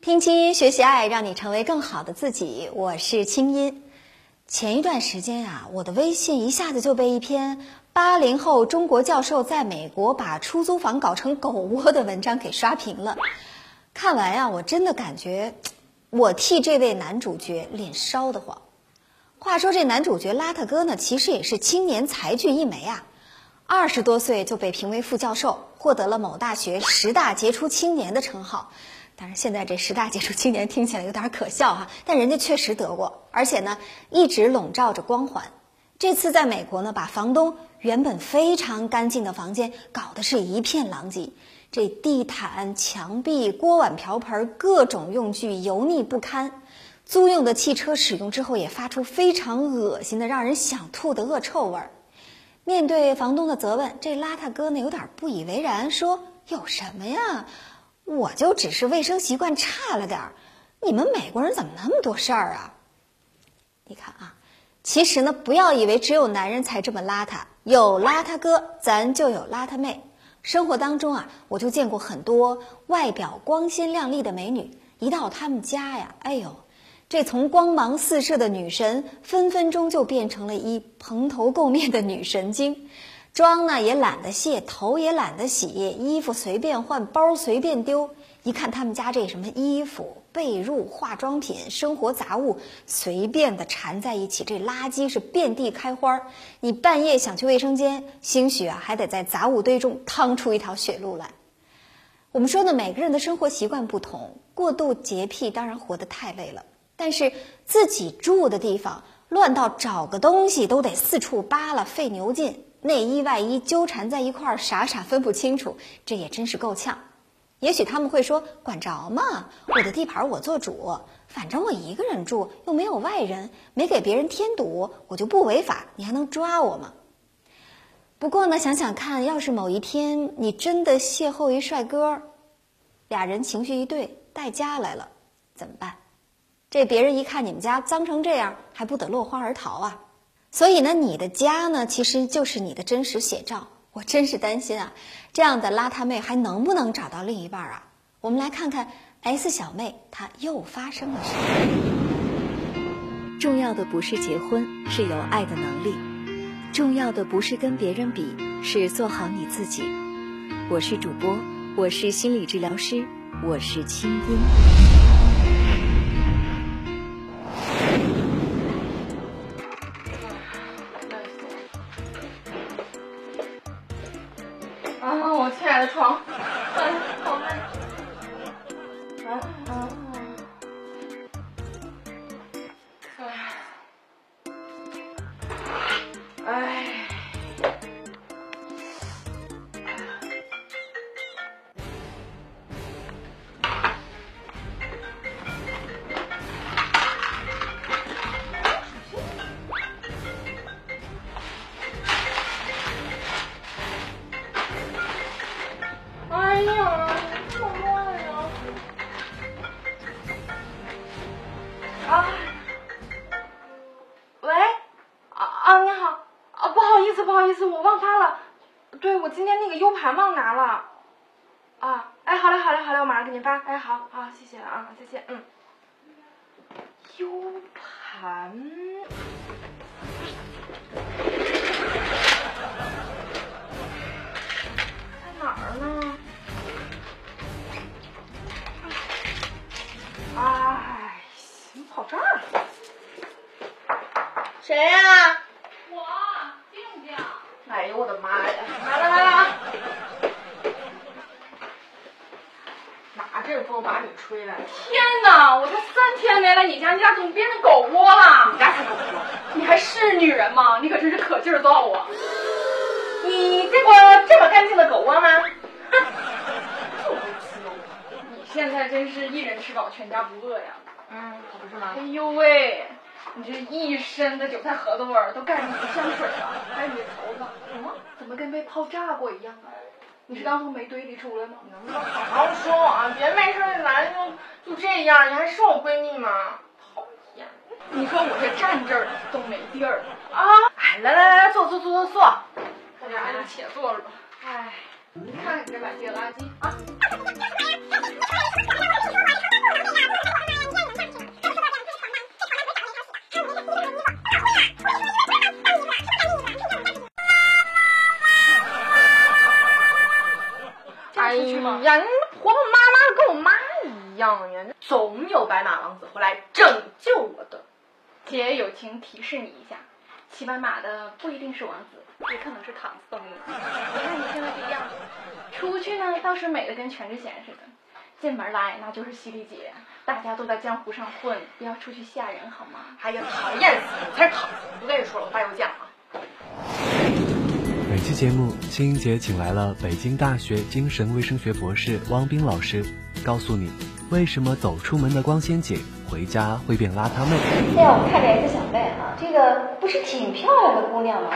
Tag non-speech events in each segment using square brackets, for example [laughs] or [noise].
听清音学习爱，让你成为更好的自己。我是清音。前一段时间啊，我的微信一下子就被一篇八零后中国教授在美国把出租房搞成狗窝的文章给刷屏了。看完呀，我真的感觉我替这位男主角脸烧得慌。话说这男主角邋遢哥呢，其实也是青年才俊一枚啊，二十多岁就被评为副教授，获得了某大学十大杰出青年的称号。当然，现在这十大杰出青年听起来有点可笑哈，但人家确实得过，而且呢一直笼罩着光环。这次在美国呢，把房东原本非常干净的房间搞得是一片狼藉，这地毯、墙壁、锅碗瓢盆各种用具油腻不堪，租用的汽车使用之后也发出非常恶心的、让人想吐的恶臭味儿。面对房东的责问，这邋遢哥呢有点不以为然，说：“有什么呀？”我就只是卫生习惯差了点儿，你们美国人怎么那么多事儿啊？你看啊，其实呢，不要以为只有男人才这么邋遢，有邋遢哥，咱就有邋遢妹。生活当中啊，我就见过很多外表光鲜亮丽的美女，一到他们家呀，哎呦，这从光芒四射的女神，分分钟就变成了一蓬头垢面的女神经。妆呢也懒得卸，头也懒得洗，衣服随便换，包随便丢。一看他们家这什么衣服、被褥、化妆品、生活杂物，随便的缠在一起，这垃圾是遍地开花。你半夜想去卫生间，兴许啊还得在杂物堆中趟出一条血路来。我们说呢，每个人的生活习惯不同，过度洁癖当然活得太累了。但是自己住的地方乱到找个东西都得四处扒拉，费牛劲。内衣外衣纠缠在一块儿，傻傻分不清楚，这也真是够呛。也许他们会说：“管着吗？我的地盘我做主，反正我一个人住，又没有外人，没给别人添堵，我就不违法，你还能抓我吗？”不过呢，想想看，要是某一天你真的邂逅一帅哥，俩人情绪一对，带家来了，怎么办？这别人一看你们家脏成这样，还不得落荒而逃啊？所以呢，你的家呢，其实就是你的真实写照。我真是担心啊，这样的邋遢妹还能不能找到另一半啊？我们来看看 S 小妹她又发生了什么。重要的不是结婚，是有爱的能力；重要的不是跟别人比，是做好你自己。我是主播，我是心理治疗师，我是清音。嘞，好嘞，好嘞，我马上给你发，哎，好好，谢谢啊，再见，嗯。U 盘在哪儿呢？哎，怎么跑这儿了？谁呀？我，静静哎呦我的妈呀！来了来了，哪阵风把你吹来？天哪！我才三天没来你家，你家怎么变成狗窝了？你家才狗窝！你还是女人吗？你可真是可劲儿造啊！你见过这么干净的狗窝吗？哼！你现在真是一人吃饱全家不饿呀！嗯，可不是吗？哎呦喂！你这一身的韭菜盒子味儿都盖上你的香水了，还有你的头发，嗯，怎么跟被炮炸过一样啊？你是刚从煤堆里出来吗？能不能好好说啊？别没事来就就这样，你还是我闺蜜吗？讨厌！你说我这站这儿都没地儿啊！哎来来来来，坐坐坐坐坐，快点，就且坐着吧。哎，你看看你这满地的垃圾啊！哎呀，你婆婆妈妈的跟我妈一样呀，总有白马王子回来拯救我的。姐友情提示你一下，骑白马的不一定是王子，也可能是唐僧。你看你现在这个样子，出去呢倒是美的跟全智贤似的，进门来那就是犀利姐。大家都在江湖上混，不要出去吓人好吗？哎呀，讨厌死你！才是唐僧！不跟你说了，我爸又讲了。本期节目，青音姐请来了北京大学精神卫生学博士汪斌老师，告诉你为什么走出门的光鲜姐回家会变邋遢妹。现在我们看这 S 小妹啊，这个不是挺漂亮的姑娘吗？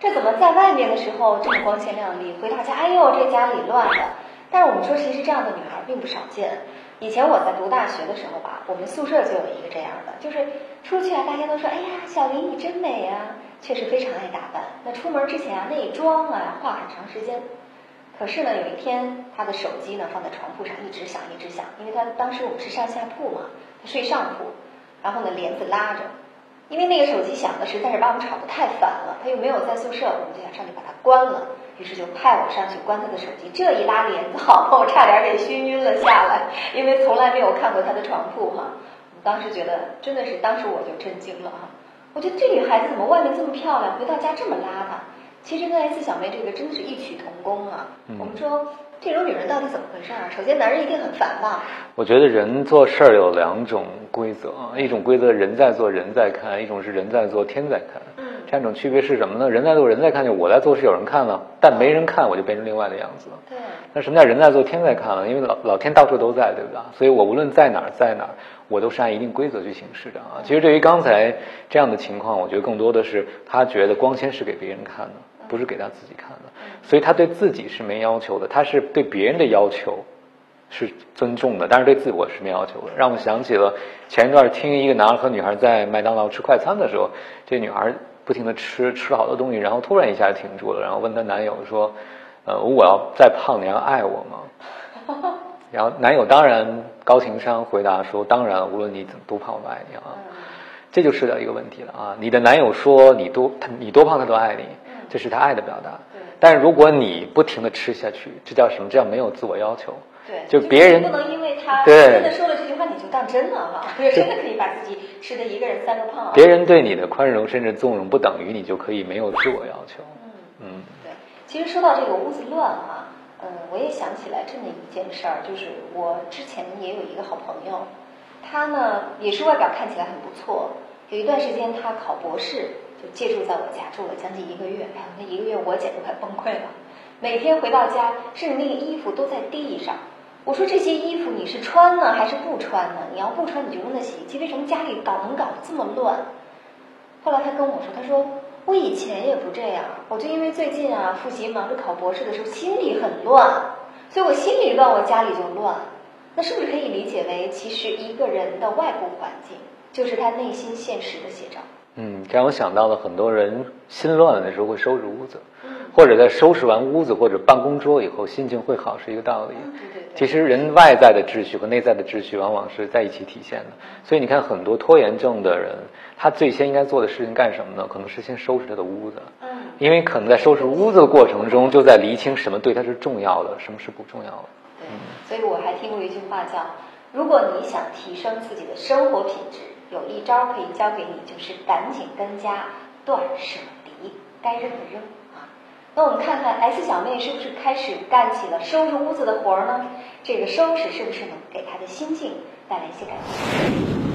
这怎么在外面的时候这么光鲜亮丽，回到家，哎呦，这家里乱的。但是我们说，其实这样的女孩并不少见。以前我在读大学的时候吧，我们宿舍就有一个这样的，就是出去啊，大家都说，哎呀，小林你真美啊，确实非常爱打扮。那出门之前啊，那妆啊，化很长时间。可是呢，有一天他的手机呢放在床铺上，一直响一直响，因为他当时我们是上下铺嘛，他睡上铺，然后呢帘子拉着，因为那个手机响的实在是把我们吵得太烦了，他又没有在宿舍，我们就想上去把它关了。于是就派我上去关他的手机，这一拉帘子，[laughs] 好，我差点给熏晕了下来，因为从来没有看过他的床铺哈。我当时觉得真的是，当时我就震惊了哈。我觉得这女孩子怎么外面这么漂亮，回到家这么邋遢？其实跟 S 小妹这个真的是异曲同工啊。我们说这种女人到底怎么回事啊？首先男人一定很烦吧？我觉得人做事儿有两种规则，一种规则人在做人在看，一种是人在做天在看。嗯。这两种区别是什么呢？人在做人在看，就我在做是有人看了，但没人看我就变成另外的样子了。对。那什么叫人在做天在看了？因为老老天到处都在，对不对？所以我无论在哪儿在哪儿，我都是按一定规则去行事的啊。其实对于刚才这样的情况，我觉得更多的是他觉得光鲜是给别人看的，不是给他自己看的，所以他对自己是没要求的，他是对别人的要求是尊重的，但是对自我是没要求的。让我想起了前一段听一个男孩和女孩在麦当劳吃快餐的时候，这女孩。不停的吃吃了好多东西，然后突然一下停住了，然后问她男友说：“呃，我要再胖，你要爱我吗？” [laughs] 然后男友当然高情商回答说：“当然，无论你怎么多胖，我都爱你啊。”这就涉及到一个问题了啊！你的男友说你多他你多胖他都爱你，这是他爱的表达。但是如果你不停的吃下去，这叫什么？这叫没有自我要求。对，就别人不能因为他真的说了这句话，你就当真了哈，真的可以把自己吃的一个人三个胖。别人对你的宽容甚至纵容，不等于你就可以没有自我要求。嗯嗯，对。其实说到这个屋子乱哈，嗯，我也想起来这么一件事儿，就是我之前也有一个好朋友，他呢也是外表看起来很不错，有一段时间他考博士，就借住在我家住了将近一个月，哎呀，那一个月我简直快崩溃了，每天回到家，甚至那个衣服都在地上。我说这些衣服你是穿呢还是不穿呢？你要不穿你就扔在洗衣机。为什么家里搞能搞得这么乱？后来他跟我说，他说我以前也不这样，我就因为最近啊复习忙着考博士的时候心里很乱，所以我心里乱，我家里就乱。那是不是可以理解为，其实一个人的外部环境就是他内心现实的写照？嗯，这让我想到了很多人心乱的时候会收拾屋子，或者在收拾完屋子或者办公桌以后心情会好，是一个道理。其实人外在的秩序和内在的秩序往往是在一起体现的。所以你看，很多拖延症的人，他最先应该做的事情干什么呢？可能是先收拾他的屋子。嗯，因为可能在收拾屋子的过程中，就在厘清什么对他是重要的，什么是不重要的。对，所以我还听过一句话叫：如果你想提升自己的生活品质。有一招可以教给你，就是赶紧跟家断舍离，该扔的扔啊。那我们看看 S 小妹是不是开始干起了收拾屋子的活儿呢？这个收拾是不是能给她的心境带来一些改变？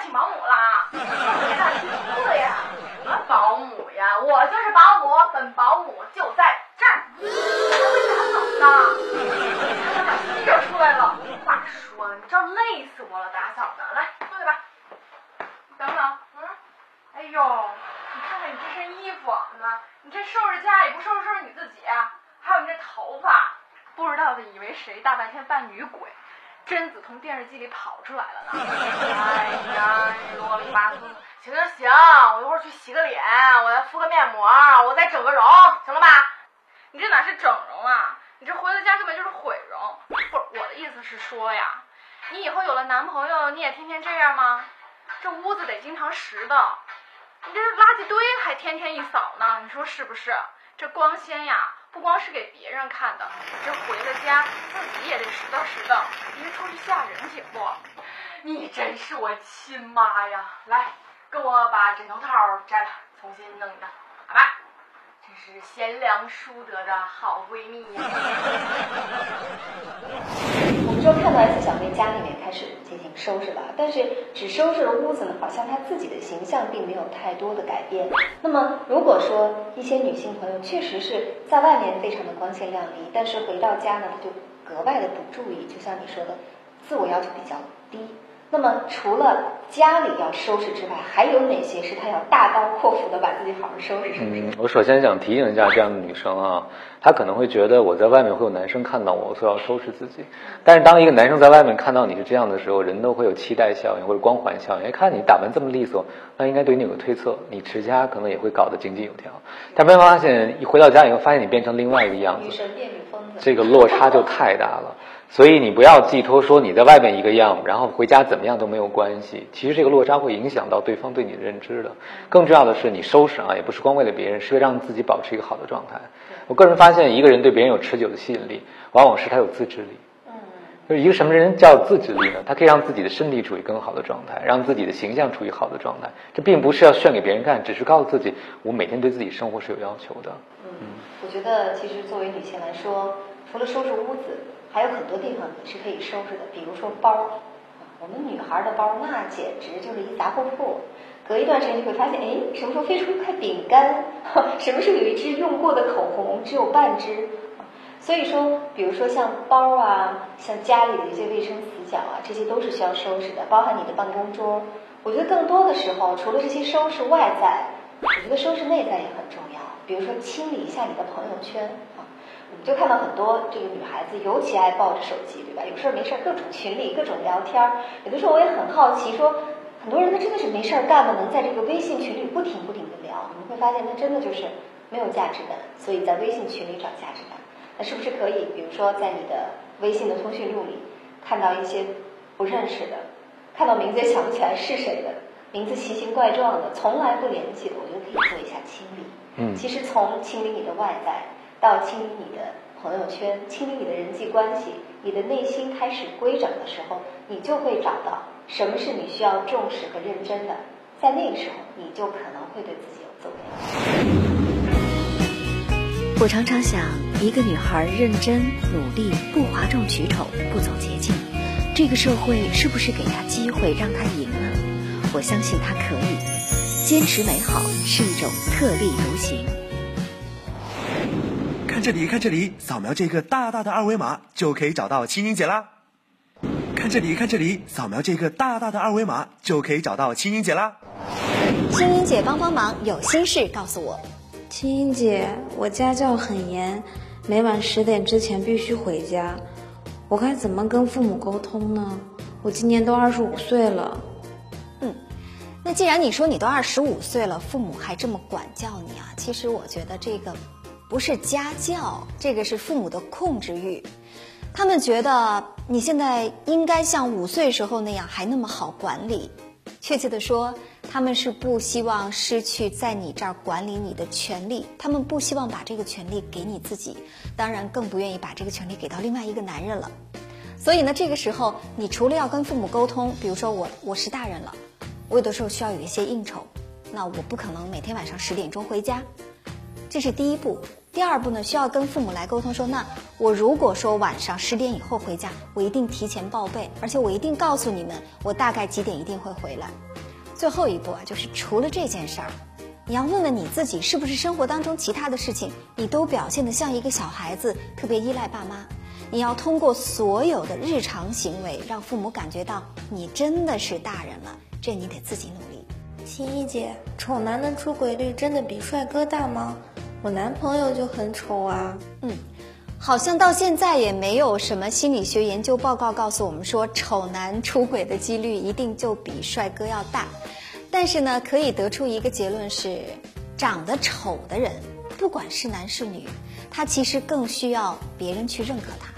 请保姆啦啊别的去四呀？什么保姆呀？我就是保姆本保姆就在这儿。你还没打扫呢你还想把地了话说你这累死我了打扫的来坐下吧。等等嗯？哎呦你看看你这身衣服啊你这收拾家也不收拾收拾你自己还有你这头发不知道的以为谁大半天扮女鬼。[laughs] 贞子从电视机里跑出来了呢！哎呀，啰里吧嗦！行行行，我一会儿去洗个脸，我再敷个面膜，我再整个容，行了吧？你这哪是整容啊？你这回了家根本就是毁容！不是我的意思是说呀，你以后有了男朋友，你也天天这样吗？这屋子得经常拾的，你这垃圾堆还天天一扫呢，你说是不是？这光鲜呀！不光是给别人看的，这回了家自己也得拾掇拾掇，别出去吓人，行不？你真是我亲妈呀！来，跟我把枕头套摘了，重新弄一个，好吧？真是贤良淑德的好闺蜜呀！[laughs] 我们就看到 S 小妹家里面开始进行收拾了，但是只收拾了屋子呢，好像她自己的形象并没有太多的改变。那么如果说一些女性朋友确实是在外面非常的光鲜亮丽，但是回到家呢，她就格外的不注意，就像你说的，自我要求比较低。那么除了家里要收拾之外，还有哪些是她要大刀阔斧的把自己好好收拾？嗯，我首先想提醒一下这样的女生啊，她可能会觉得我在外面会有男生看到我，所以要收拾自己。但是当一个男生在外面看到你是这样的时候，人都会有期待效应或者光环效应。哎，看你打扮这么利索，那应该对你有个推测，你持家可能也会搞得井井有条。但没发现一回到家以后，发现你变成另外一个样子，女神变女疯子，这个落差就太大了。所以你不要寄托说你在外面一个样，然后回家怎么样都没有关系。其实这个落差会影响到对方对你的认知的。更重要的是，你收拾啊，也不是光为了别人，是为了让自己保持一个好的状态。我个人发现，一个人对别人有持久的吸引力，往往是他有自制力。嗯，就是一个什么人叫自制力呢？他可以让自己的身体处于更好的状态，让自己的形象处于好的状态。这并不是要炫给别人看，只是告诉自己，我每天对自己生活是有要求的。嗯，我觉得其实作为女性来说，除了收拾屋子。还有很多地方也是可以收拾的，比如说包，我们女孩的包那简直就是一杂货铺，隔一段时间就会发现，哎，什么时候飞出一块饼干，什么时候有一支用过的口红只有半支，所以说，比如说像包啊，像家里的一些卫生死角啊，这些都是需要收拾的，包含你的办公桌。我觉得更多的时候，除了这些收拾外在，我觉得收拾内在也很重要，比如说清理一下你的朋友圈。我们就看到很多这个女孩子尤其爱抱着手机，对吧？有事儿没事儿各种群里各种聊天儿。有的时候我也很好奇，说很多人他真的是没事儿干吗？能在这个微信群里不停不停的聊？你会发现他真的就是没有价值感，所以在微信群里找价值感。那是不是可以，比如说在你的微信的通讯录里看到一些不认识的，看到名字也想不起来是谁的，名字奇形怪状的，从来不联系的，我觉得可以做一下清理。嗯，其实从清理你的外在。到清理你的朋友圈，清理你的人际关系，你的内心开始规整的时候，你就会找到什么是你需要重视和认真的，在那个时候，你就可能会对自己有自我。我常常想，一个女孩认真努力，不哗众取宠，不走捷径，这个社会是不是给她机会让她赢呢？我相信她可以。坚持美好是一种特立独行。看这里，看这里，扫描这个大大的二维码就可以找到青音姐啦！看这里，看这里，扫描这个大大的二维码就可以找到青音姐啦！青音姐帮帮忙，有心事告诉我。青音姐，我家教很严，每晚十点之前必须回家，我该怎么跟父母沟通呢？我今年都二十五岁了。嗯，那既然你说你都二十五岁了，父母还这么管教你啊？其实我觉得这个。不是家教，这个是父母的控制欲。他们觉得你现在应该像五岁时候那样还那么好管理。确切的说，他们是不希望失去在你这儿管理你的权利，他们不希望把这个权利给你自己，当然更不愿意把这个权利给到另外一个男人了。所以呢，这个时候你除了要跟父母沟通，比如说我我是大人了，我有的时候需要有一些应酬，那我不可能每天晚上十点钟回家。这是第一步，第二步呢，需要跟父母来沟通，说那我如果说晚上十点以后回家，我一定提前报备，而且我一定告诉你们，我大概几点一定会回来。最后一步啊，就是除了这件事儿，你要问问你自己，是不是生活当中其他的事情，你都表现得像一个小孩子，特别依赖爸妈？你要通过所有的日常行为，让父母感觉到你真的是大人了。这你得自己努力。青衣姐，丑男的出轨率真的比帅哥大吗？我男朋友就很丑啊。嗯。好像到现在也没有什么心理学研究报告告诉我们说，丑男出轨的几率一定就比帅哥要大。但是呢，可以得出一个结论是，长得丑的人，不管是男是女，他其实更需要别人去认可他，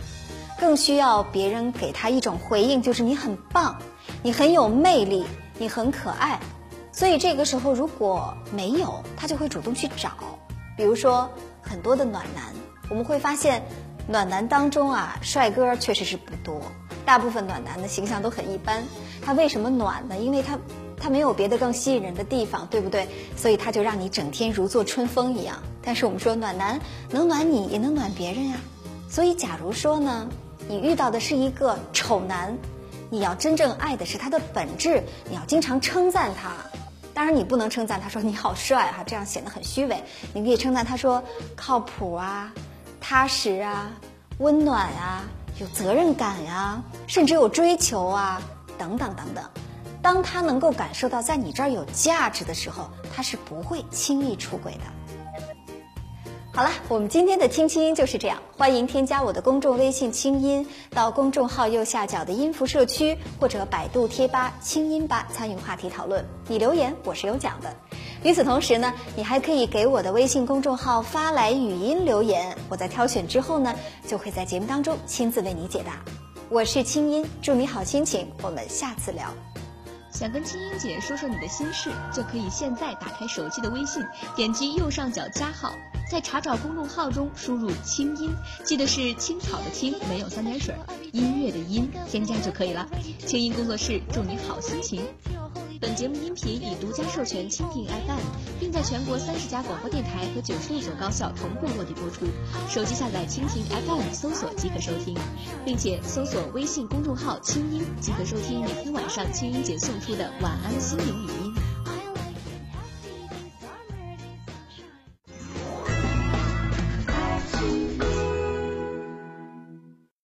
更需要别人给他一种回应，就是你很棒，你很有魅力，你很可爱。所以这个时候如果没有，他就会主动去找。比如说很多的暖男。我们会发现，暖男当中啊，帅哥确实是不多，大部分暖男的形象都很一般。他为什么暖呢？因为他他没有别的更吸引人的地方，对不对？所以他就让你整天如坐春风一样。但是我们说，暖男能暖你，也能暖别人呀。所以，假如说呢，你遇到的是一个丑男，你要真正爱的是他的本质，你要经常称赞他。当然，你不能称赞他说你好帅哈，这样显得很虚伪。你可以称赞他说靠谱啊。踏实啊，温暖啊，有责任感啊，甚至有追求啊，等等等等。当他能够感受到在你这儿有价值的时候，他是不会轻易出轨的。好了，我们今天的听清音就是这样。欢迎添加我的公众微信“清音”，到公众号右下角的音符社区或者百度贴吧“清音吧”参与话题讨论。你留言，我是有奖的。与此同时呢，你还可以给我的微信公众号发来语音留言，我在挑选之后呢，就会在节目当中亲自为你解答。我是清音，祝你好心情，我们下次聊。想跟青音姐说说你的心事，就可以现在打开手机的微信，点击右上角加号，在查找公众号中输入“青音”，记得是青草的青，没有三点水，音乐的音，添加就可以了。青音工作室祝你好心情。本节目音频已独家授权蜻蜓 FM，并在全国三十家广播电台和九十六所高校同步落地播出。手机下载蜻蜓 FM 搜索即可收听，并且搜索微信公众号“清音”即可收听每天晚上清音姐送出的晚安心灵语音。